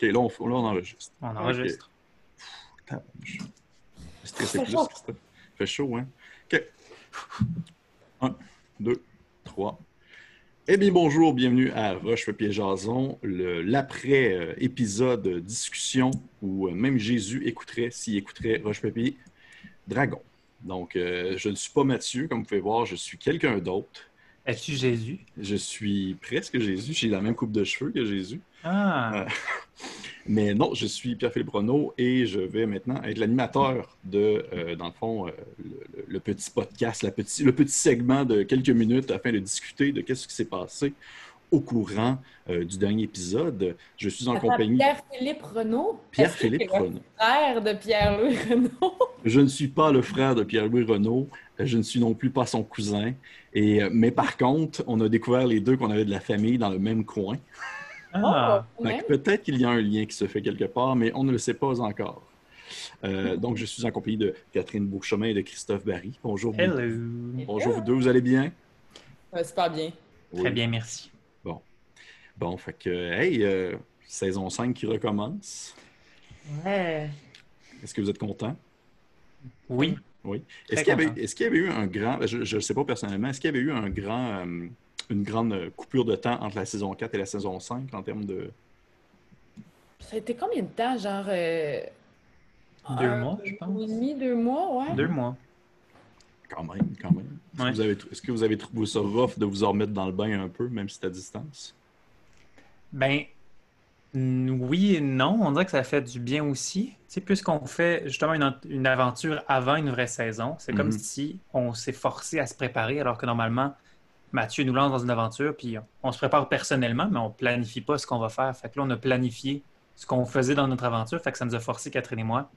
OK, là, on, là, on enregistre. On enregistre. Okay. C'est plus, chaud. Il fait chaud, hein? OK. Un, deux, trois. Eh bien, bonjour, bienvenue à Roche Papier Jason, l'après-épisode discussion où euh, même Jésus écouterait, s'il écouterait Roche Papier Dragon. Donc, euh, je ne suis pas Mathieu, comme vous pouvez voir, je suis quelqu'un d'autre. Es-tu Jésus? Je suis presque Jésus. J'ai la même coupe de cheveux que Jésus. Ah! Euh, mais non, je suis Pierre-Philippe Renaud et je vais maintenant être l'animateur de, euh, dans le fond, euh, le, petit podcast, la petit, le petit segment de quelques minutes afin de discuter de qu'est-ce qui s'est passé au courant du dernier épisode. Je suis en compagnie... Pierre-Philippe Renaud? Pierre-Philippe Renaud. frère de Pierre-Louis Renaud? je ne suis pas le frère de Pierre-Louis Renaud. Je ne suis non plus pas son cousin. Et, mais par contre, on a découvert les deux qu'on avait de la famille dans le même coin. Ah. Oh, Peut-être qu'il y a un lien qui se fait quelque part, mais on ne le sait pas encore. Euh, donc, je suis en compagnie de Catherine Beauchemin et de Christophe Barry. Bonjour. Hello. Bonjour vous deux, vous allez bien? Ouais, super bien. Très bien, merci. Bon. Bon, fait que, hey, euh, saison 5 qui recommence. Ouais. Est-ce que vous êtes content? Oui. Oui. Est-ce qu'il, y avait eu un grand, je ne sais pas personnellement, est-ce qu'il y avait eu un grand, euh, une grande coupure de temps entre la saison 4 et la saison 5 en termes de. Ça a été combien de temps? Genre. Euh, deux un, mois, je pense. demi, deux mois, ouais. Deux mois. Quand même, quand même. Est-ce, Ouais. que vous avez, est-ce que vous avez trouvé ça rough de vous en remettre dans le bain un peu, même si c'est à distance? Ben, oui et non. On dirait que ça fait du bien aussi. Tu sais, puisqu'on fait justement une, une aventure avant une vraie saison, c'est comme Mhm. si on s'est forcé à se préparer, alors que normalement, Mathieu nous lance dans une aventure, puis on se prépare personnellement, mais on planifie pas ce qu'on va faire. Fait que là, on a planifié ce qu'on faisait dans notre aventure, fait que ça nous a forcé, Catherine et moi,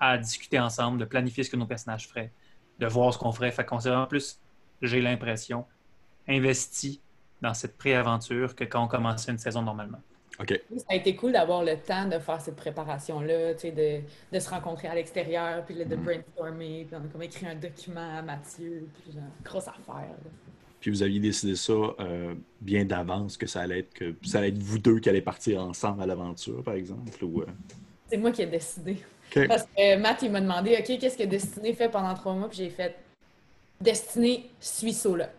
à discuter ensemble, de planifier ce que nos personnages feraient, de voir ce qu'on ferait. Fait qu'on s'est vraiment plus, j'ai l'impression, investi dans cette pré-aventure que quand on commençait une saison normalement. OK. Ça a été cool d'avoir le temps de faire cette préparation-là, tu sais, de, de se rencontrer à l'extérieur, puis de brainstormer, puis on a comme écrit un document à Mathieu, puis genre, grosse affaire. là. Puis vous aviez décidé ça euh, bien d'avance, que ça allait être que ça allait être vous deux qui allez partir ensemble à l'aventure, par exemple. Ou, euh, C'est moi qui ai décidé. Parce que Matt, il m'a demandé, OK, qu'est-ce que Destiné fait pendant trois mois? Puis j'ai fait, Destiné suit Sola.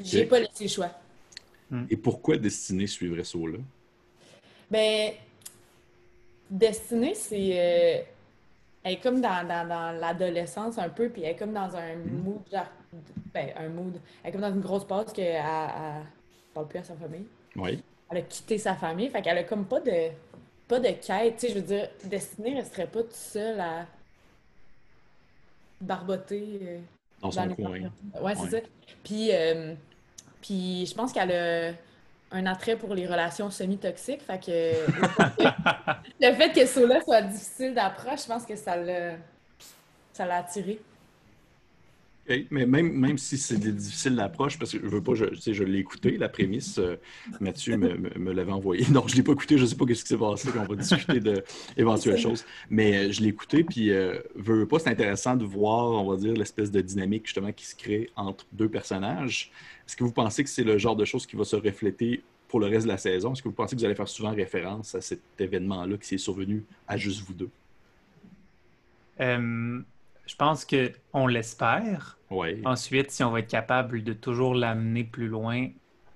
J'ai pas laissé le choix. Et pourquoi Destinée suivrait ça là? Ben, Destinée, c'est. euh, elle est comme dans, dans, dans l'adolescence un peu, puis elle est comme dans un mood, genre. Ben, un mood. Elle est comme dans une grosse pause qu'elle elle, elle parle plus à sa famille. Oui. Elle a quitté sa famille, fait qu'elle a comme pas de. Pas de quête, tu sais, je veux dire, Destinée resterait pas toute seule à barboter. euh, Dans son les coin. parties. Ouais, c'est ça. Puis, euh, puis je pense qu'elle a un attrait pour les relations semi-toxiques. Fait que le fait que Sola soit difficile d'approche, je pense que ça l'a ça l'a attiré. Mais même, même si c'est difficile d'approche, parce que je veux pas, je, tu sais, je l'ai écouté, la prémisse, euh, Mathieu me, me- me l'avait envoyé. Donc, je l'ai pas écouté, je sais pas ce qui s'est passé, puis on va discuter d'éventuelles choses. Mais euh, je l'ai écouté, puis euh, veux, veux pas, c'est intéressant de voir, on va dire, l'espèce de dynamique justement qui se crée entre deux personnages. Est-ce que vous pensez que c'est le genre de choses qui va se refléter pour le reste de la saison? Est-ce que vous pensez que vous allez faire souvent référence à cet événement-là qui s'est survenu à juste vous deux? Euh, je pense que on l'espère. Oui. Ensuite, si on va être capable de toujours l'amener plus loin,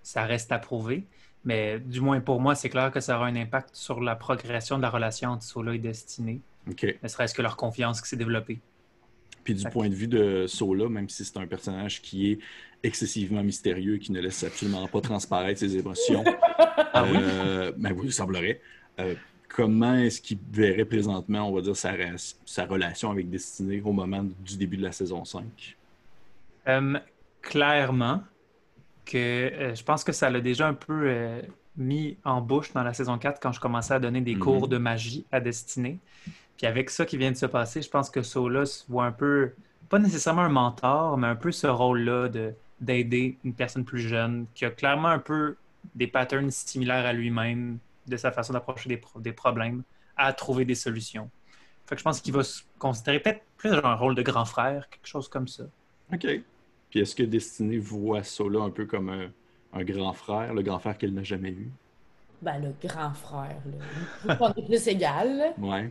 ça reste à prouver. Mais du moins pour moi, c'est clair que ça aura un impact sur la progression de la relation entre Sola et Destinée, ne serait-ce que leur confiance qui s'est développée. Puis du point de vue de Sola, même si c'est un personnage qui est excessivement mystérieux et qui ne laisse absolument pas transparaître ses émotions, Ah oui? euh, ben oui, il semblerait. euh, comment est-ce qu'il verrait présentement, on va dire, sa, relation avec Destinée au moment du début de la saison 5? Euh, clairement que euh, je pense que ça l'a déjà un peu euh, mis en bouche dans la saison 4 quand je commençais à donner des Mhm. cours de magie à Destinée. Puis avec ça qui vient de se passer, je pense que Sola se voit un peu, pas nécessairement un mentor, mais un peu ce rôle-là de d'aider une personne plus jeune qui a clairement un peu des patterns similaires à lui-même de sa façon d'approcher des, pro- des problèmes à trouver des solutions. Fait que je pense qu'il va se considérer peut-être plus genre un rôle de grand frère, quelque chose comme ça. OK. Puis est-ce que Destinée voit Sola un peu comme un, un grand frère, le grand frère qu'elle n'a jamais eu? ben, le grand frère. Là. On est plus égal. Ouais.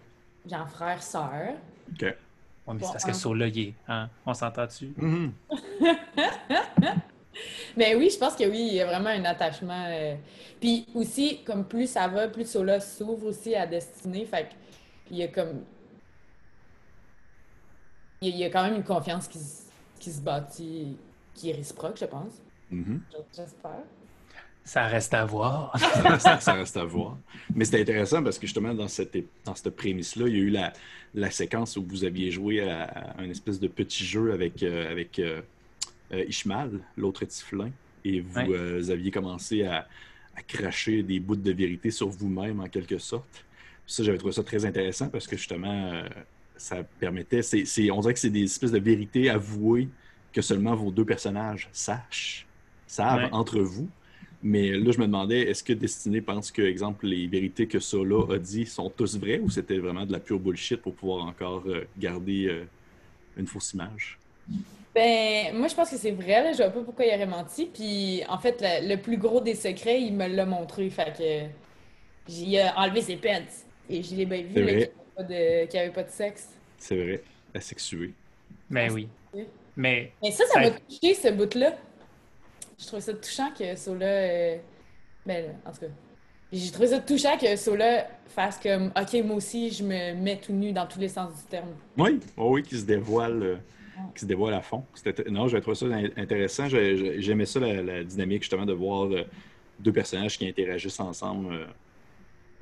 Genre frère, sœur. OK. Ouais, mais Bon, c'est parce que un- Sola, il est. Hein? On s'entend dessus. Mhm. Mais oui, je pense que oui, il y a vraiment un attachement. euh, Puis aussi, comme plus ça va, plus Sola s'ouvre aussi à Destinée. Fait que il y a comme. Il y a, quand même une confiance qui, se- qui se bâtit, qui est réciproque, je pense. Mhm. J'espère. Ça reste à voir. ça, ça reste à voir. Mais c'était intéressant parce que justement, dans cette, dans cette prémisse-là, il y a eu la, la séquence où vous aviez joué à, à un espèce de petit jeu avec, euh, avec euh, Ishmael, l'autre Tiflin, et vous Ouais. euh, aviez commencé à, à cracher des bouts de vérité sur vous-même en quelque sorte. Ça, j'avais trouvé ça très intéressant parce que justement, euh, ça permettait, on dirait que c'est des espèces de vérités avouées que seulement vos deux personnages sachent, savent Ouais. entre vous. Mais là, je me demandais, est-ce que Destiné pense que, exemple, les vérités que Sola a dit sont tous vraies ou c'était vraiment de la pure bullshit pour pouvoir encore euh, garder euh, une fausse image? Ben, moi, je pense que c'est vrai, là. Je vois pas pourquoi il aurait menti. Puis, en fait, le, le plus gros des secrets, il me l'a montré. Fait que j'ai enlevé ses pants. Et je l'ai bien vu, qu'il n'y avait, pas de- qu'il y avait pas de sexe. C'est vrai, asexué. Mais oui. Mais Mais ça, ça Ça- m'a touché, ce bout-là. Je trouve ça touchant que Sola. euh, Ben, en tout cas. J'ai trouvé ça touchant que Sola fasse comme Ok, moi aussi, je me mets tout nu dans tous les sens du terme. Oui, oh oui, qui se dévoile, euh, qui se dévoile à fond. Non, j'avais trouvé ça in- intéressant. J'ai- j'ai- J'aimais ça, la, la dynamique, justement, de voir euh, deux personnages qui interagissent ensemble euh,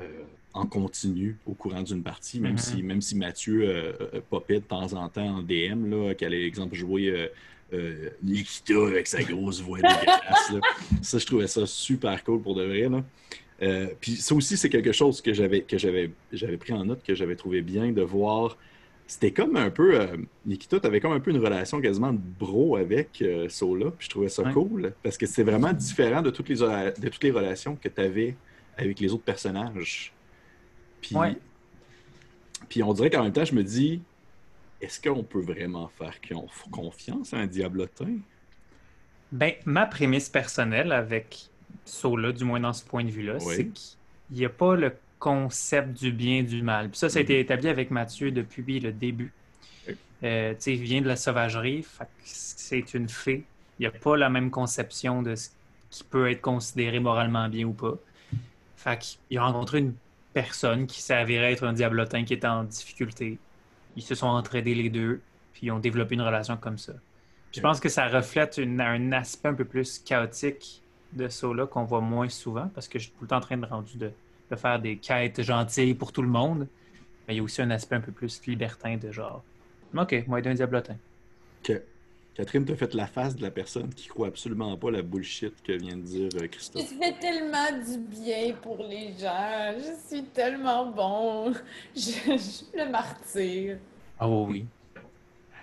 euh, en continu au courant d'une partie, même, Mhm. si, même si Mathieu popait de temps en temps en DM, là, qu'elle allait, exemple, jouer euh, euh, Nikita avec sa grosse voix dégueulasse. là. Ça, je trouvais ça super cool pour de vrai. Là. Euh, puis ça aussi, c'est quelque chose que j'avais que j'avais j'avais pris en note, que j'avais trouvé bien de voir. C'était comme un peu. euh, Nikita, tu avais comme un peu une relation quasiment de bro avec euh, Sola. Puis je trouvais ça Ouais. cool parce que c'est vraiment différent de toutes les, de toutes les relations que tu avais avec les autres personnages. Puis, Ouais. puis on dirait qu'en même temps, je me dis est-ce qu'on peut vraiment faire con- confiance à un diablotin Ben, ma prémisse personnelle avec Sola, du moins dans ce point de vue-là, c'est qu'il n'y a pas le concept du bien et du mal. Puis ça, ça a Mhm. été établi avec Mathieu depuis le début. Euh, tu sais, il vient de la sauvagerie, c'est une fée. Il n'y a pas la même conception de ce qui peut être considéré moralement bien ou pas. Fait qu'il a rencontré une personne qui s'avérait être un diablotin qui était en difficulté. Ils se sont entraidés les deux, puis ils ont développé une relation comme ça. Je pense que ça reflète une- un aspect un peu plus chaotique de Sola qu'on voit moins souvent parce que je suis tout le temps en train de, rendu de, de faire des quêtes gentilles pour tout le monde. Mais il y a aussi un aspect un peu plus libertin de genre OK, moi, être un diablotin. Catherine t'a fait la face de la personne qui croit absolument pas la bullshit que vient de dire euh, Je Christophe. fais tellement du bien pour les gens. Je suis tellement bon. Je, je suis le martyr. Ah oui.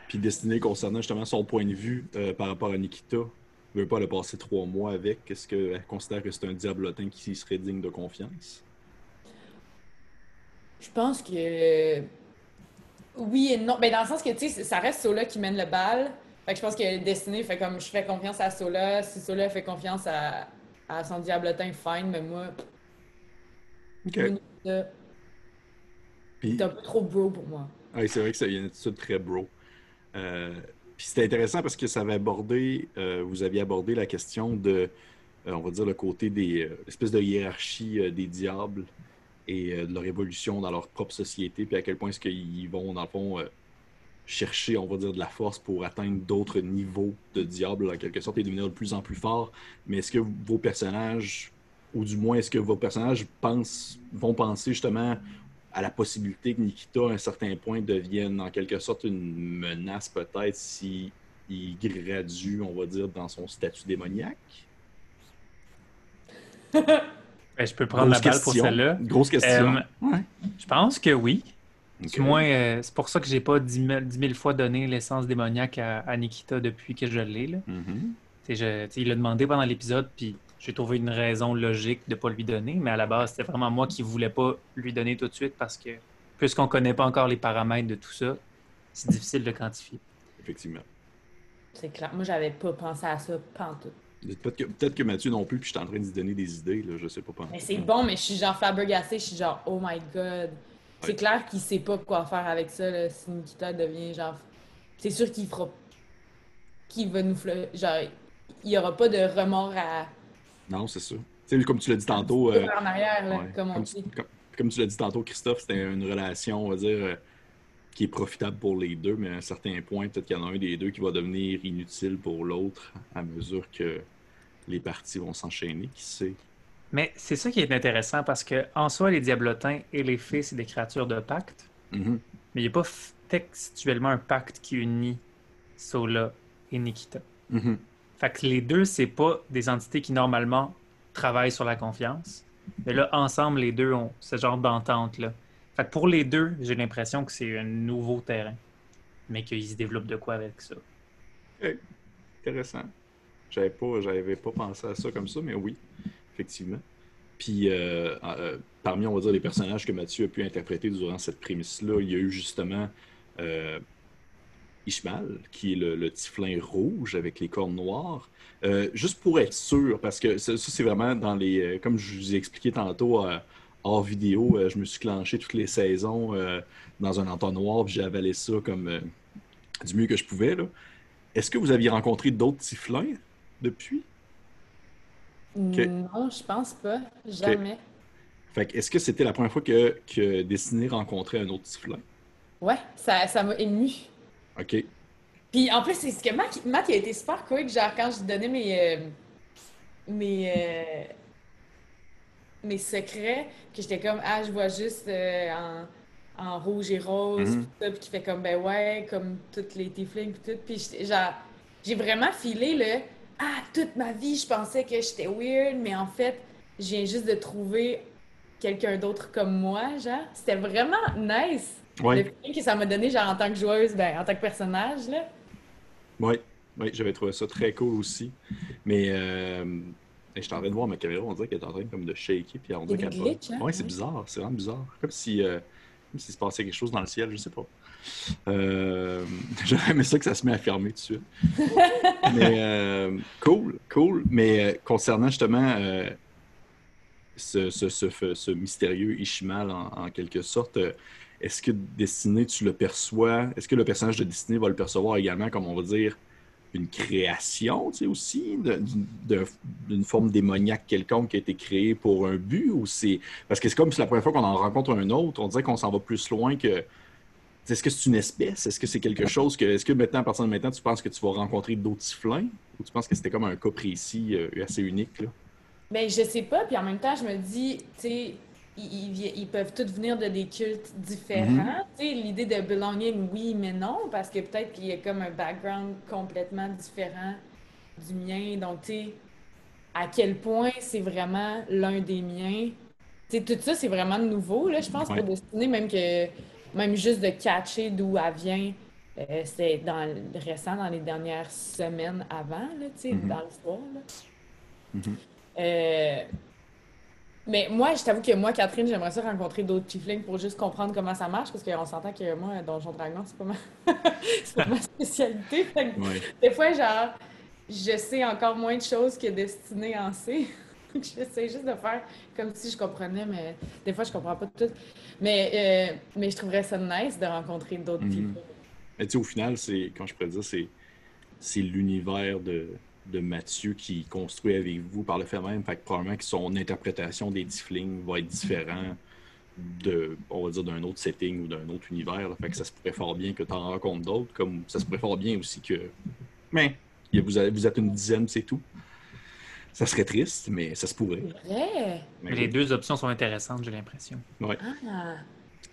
Puis destiné concernant justement son point de vue euh, par rapport à Nikita, elle veut pas le passer trois mois avec. Est-ce qu'elle considère que c'est un diablotin qui serait digne de confiance? Je pense que oui et non. Ben, dans le sens que, tu sais, ça reste Sola qui mène le bal. Fait que je pense que Destiné fait comme je fais confiance à Sola. Si Sola fait confiance à, à son diablotin, fine, mais moi, OK. ça, Puis, c'est un peu trop bro pour moi. ouais, c'est vrai que ça y a une attitude très bro. Euh, puis c'était intéressant parce que ça avait abordé, euh, vous aviez abordé la question de, euh, on va dire, le côté des espèces de hiérarchie des diables et euh, de leur évolution dans leur propre société, puis à quel point est-ce qu'ils vont, dans le fond, euh, chercher, on va dire, de la force pour atteindre d'autres niveaux de diable, en quelque sorte, et devenir de plus en plus forts. Mais est-ce que vos personnages, ou du moins, est-ce que vos personnages pensent, vont penser justement à la possibilité que Nikita, à un certain point, devienne en quelque sorte une menace, peut-être, si il gradue, on va dire, dans son statut démoniaque? Ben, je peux prendre la balle pour question. celle-là. Grosse question. Euh, Ouais. Je pense que oui. Du moins, euh, c'est pour ça que j'ai pas 10 000, 10 000 fois donné l'essence démoniaque à, à Nikita depuis que je l'ai. Mhm. Je- il l'a demandé pendant l'épisode, puis j'ai trouvé une raison logique de ne pas lui donner, mais à la base, c'était vraiment moi qui voulais pas lui donner tout de suite parce que, puisqu'on connaît pas encore les paramètres de tout ça, c'est difficile de quantifier. Effectivement. C'est clair. Moi, j'avais pas pensé à ça pantoute. Peut-être que, peut que Mathieu non plus, puis je suis en train de lui donner des idées, là, je sais pas. Mais c'est bon, mais je suis genre flabbergassée, je suis genre, oh my god. C'est clair qu'il sait pas quoi faire avec ça, là, si Nikita devient genre. C'est sûr qu'il fera. qu'il va nous. Genre, il y aura pas de remords à. Non, c'est sûr. Tu sais, comme tu l'as dit tantôt. Euh... en arrière, là, comme on comme, dit. Comme, comme, tu l'as dit tantôt, Christophe, c'était une relation, on va dire. Euh, qui est profitable pour les deux, mais à un certain point, peut-être qu'il y en a un des deux qui va devenir inutile pour l'autre à mesure que les parties vont s'enchaîner, qui sait? Mais c'est ça qui est intéressant parce que en soi, les diablotins et les fées, c'est des créatures de pacte. Mm-hmm. Mais il n'y a pas textuellement un pacte qui unit Sola et Nikita. Mm-hmm. Fait que les deux, c'est pas des entités qui normalement travaillent sur la confiance. Mais là, ensemble, les deux ont ce genre d'entente-là. Fait que pour les deux, j'ai l'impression que c'est un nouveau terrain, mais qu'ils se développent de quoi avec ça. Intéressant. J'avais pas, j'avais pas pensé à ça comme ça, mais oui, effectivement. Puis, euh, euh, parmi, on va dire, les personnages que Mathieu a pu interpréter durant cette prémisse-là, il y a eu justement euh, Ishmael, qui est le, tiflin rouge avec les cornes noires. Euh, juste pour être sûr, parce que ça, c'est vraiment dans les. Comme je vous ai expliqué tantôt hors vidéo, je me suis clenché toutes les saisons dans un entonnoir, puis j'ai avalé ça comme du mieux que je pouvais. Est-ce que vous aviez rencontré d'autres typhlins depuis? Non, je pense pas. Jamais. Fait est-ce que c'était la première fois que, que Destiné rencontrait un autre typhlin? Ouais, ça, ça m'a ému. OK. Puis en plus, c'est ce que Matt, Matt il a été super quick, genre quand je donnais mes. mes mes secrets, que j'étais comme, ah, je vois juste euh, en, en, rouge et rose, Mhm. puis tout, puis qui fait comme, ben ouais, comme toutes les tieflings, puis tout. Puis genre, j'ai vraiment filé le, ah, toute ma vie, je pensais que j'étais weird, mais en fait, je viens juste de trouver quelqu'un d'autre comme moi, genre. C'était vraiment nice. Oui, Le feeling que ça m'a donné, genre, en tant que joueuse, ben, en tant que personnage, là. oui, oui, j'avais trouvé ça très cool aussi. Mais euh, je suis en train de voir ma caméra, on dirait qu'elle est en train comme de shaker, puis on dirait qu'elle hein? Oui, c'est bizarre, c'est vraiment bizarre. Comme si, euh, comme s'il se passait quelque chose dans le ciel, je sais pas. Euh, J'aurais ça que ça se met à fermer tout de suite. Euh, cool, cool. Mais euh, concernant justement euh, ce, ce, mystérieux Ishimal en, quelque sorte, est-ce que Destiné, tu le perçois? Est-ce que le personnage de Destiné va le percevoir également, comme on va dire, une création, tu sais, aussi, d'une forme démoniaque quelconque qui a été créée pour un but? Ou c'est... Parce que c'est comme si la première fois qu'on en rencontre un autre, on dirait qu'on s'en va plus loin que... Est-ce que c'est une espèce? Est-ce que c'est quelque chose que... Est-ce que maintenant, à partir de maintenant, tu penses que tu vas rencontrer d'autres typhlins? Ou tu penses que c'était comme un cas précis, euh, assez unique, là? Ben, je sais pas, puis en même temps, je me dis, tu sais, ils, ils vi- ils peuvent tous venir de des cultes différents. Tu sais, l'idée de belonging, oui, mais non, parce que peut-être qu'il y a comme un background complètement différent du mien. Donc, tu sais, à quel point c'est vraiment l'un des miens? Tu sais, tout ça, c'est vraiment nouveau, là, je pense, Ouais. pour Destinée, même que, même juste de catcher d'où elle vient. euh, c'était dans le récent, dans les dernières semaines avant, là, tu sais, Mhm. dans l'histoire. là. Mhm. Euh, Mais moi, je t'avoue que moi, Catherine, j'aimerais ça rencontrer d'autres tieflings pour juste comprendre comment ça marche, parce qu'on s'entend que moi, Donjon Dragon, c'est pas ma... c'est pas ma spécialité. Ouais. des fois, genre, je sais encore moins de choses que Destinée en sait. J'essaie juste de faire comme si je comprenais, mais des fois, je comprends pas tout. Mais, euh, mais je trouverais ça nice de rencontrer d'autres tieflings. Mais tu sais, au final, c'est, quand je pourrais dire, c'est, c'est l'univers de, de Mathieu qui construit avec vous par le fait même. Fait que probablement que son interprétation des Tieflings va être différente de, on va dire, d'un autre setting ou d'un autre univers. là. Fait que ça se pourrait fort bien que tu en rencontres d'autres, comme ça se pourrait fort bien aussi que. Mais avez- vous êtes une dizaine, c'est tout. Ça serait triste, mais ça se pourrait. C'est vrai? Mais les oui, deux options sont intéressantes, j'ai l'impression. Ah,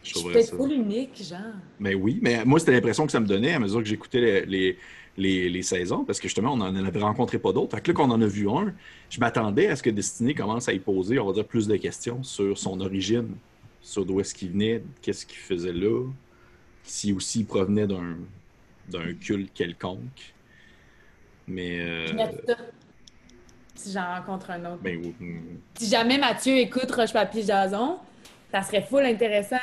je peut-être ça. full unique, genre. Mais oui, mais moi, c'était l'impression que ça me donnait à mesure que j'écoutais les, les, les- les saisons, parce que justement, on n'en avait rencontré pas d'autres. Fait que là, qu'on en a vu un, je m'attendais à ce que Destiny commence à y poser, on va dire, plus de questions sur son origine, sur d'où est-ce qu'il venait, qu'est-ce qu'il faisait là, si aussi il provenait d'un d'un culte quelconque. Mais, euh. Si j'en rencontre un autre. ben, oui, Si jamais Mathieu écoute Roche Papier Jason, ça serait full intéressant.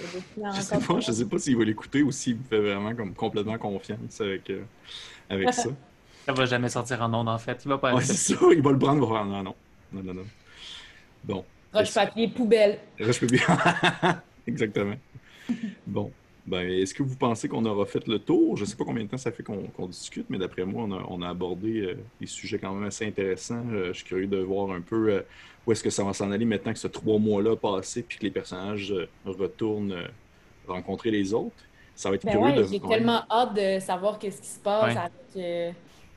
je sais pas, je sais pas s'il va l'écouter ou s'il fait vraiment comme complètement confiance avec, euh, avec ça. Ça va jamais sortir en ondes, en fait. Il va pas Ouais, c'est ça, il va le prendre, il va faire non, non. Non, non, non. Bon. Roche, papier, poubelle. Roche papier. Exactement. Bon. Ben, est-ce que vous pensez qu'on aura fait le tour? Je ne sais pas combien de temps ça fait qu'on qu'on discute, mais d'après moi, on a, on a abordé euh, des sujets quand même assez intéressants. Euh, je suis curieux de voir un peu euh, où est-ce que ça va s'en aller maintenant que ce trois mois-là a passé, puis que les personnages euh, retournent euh, rencontrer les autres. Ça va être Ben curieux ouais, de j'ai ouais. tellement hâte de savoir qu'est-ce qui se passe Ouais. avec, euh,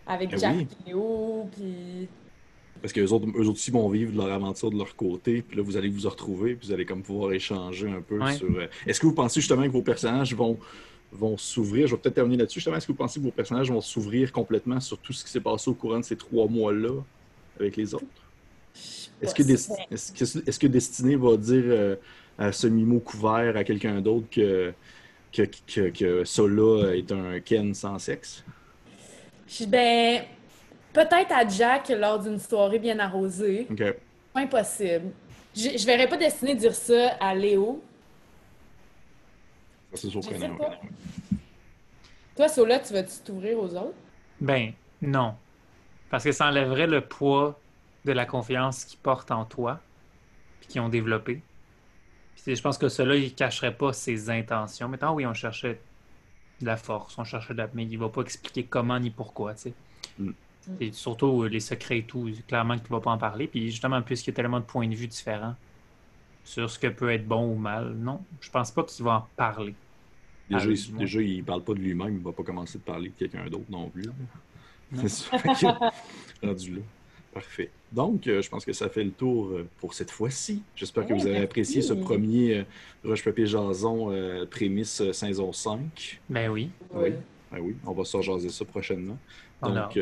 avec Ben Jack oui. Léo, puis... Parce qu'eux autres, eux autres aussi vont vivre leur aventure de leur côté, puis là, vous allez vous retrouver, puis vous allez comme pouvoir échanger un peu Ouais. sur... euh, Est-ce que vous pensez justement que vos personnages vont, vont s'ouvrir? Je vais peut-être terminer là-dessus. Justement, est-ce que vous pensez que vos personnages vont s'ouvrir complètement sur tout ce qui s'est passé au courant de ces trois mois-là avec les autres? Est-ce que, Desti- est-ce que, est-ce que Destiné va dire euh, à ce mimo couvert à quelqu'un d'autre que, que, que, que Sola est un Ken sans sexe? Ben, peut-être à Jack lors d'une soirée bien arrosée. OK. Pas impossible. Je, je verrais pas Destiné dire ça à Léo. Ça, c'est sais surprenant. pas. Toi, Sola, tu vas-tu t'ouvrir aux autres? Ben, non. Parce que ça enlèverait le poids de la confiance qu'ils portent en toi, puis qu'ils ont développé. Puis je pense que cela, il cacherait pas ses intentions. Maintenant, oui, on cherchait de la force, on cherchait de la... Mais il va pas expliquer comment ni pourquoi, tu sais. Mm. Et surtout, euh, les secrets et tout, clairement qu'il va pas en parler. Puis justement, puisqu'il y a tellement de points de vue différents sur ce que peut être bon ou mal, non, je pense pas qu'il va en parler. Déjà, il, déjà, il parle pas de lui-même, il va pas commencer de parler de quelqu'un d'autre non plus. C'est ça. Rendu là. Parfait. Donc, euh, je pense que ça fait le tour euh, pour cette fois-ci. J'espère que Ouais, vous avez merci. apprécié ce premier euh, Roche Papier Jason euh, prémisse euh, saison 5. Ben oui. Oui. Ben oui, on va se rejaser ça prochainement. Donc.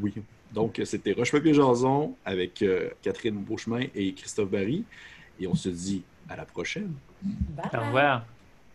Oui. Donc, euh, c'était Roche Papier Jason avec euh, Catherine Beauchemin et Christophe Barry. Et on se dit à la prochaine. Bye! Au revoir.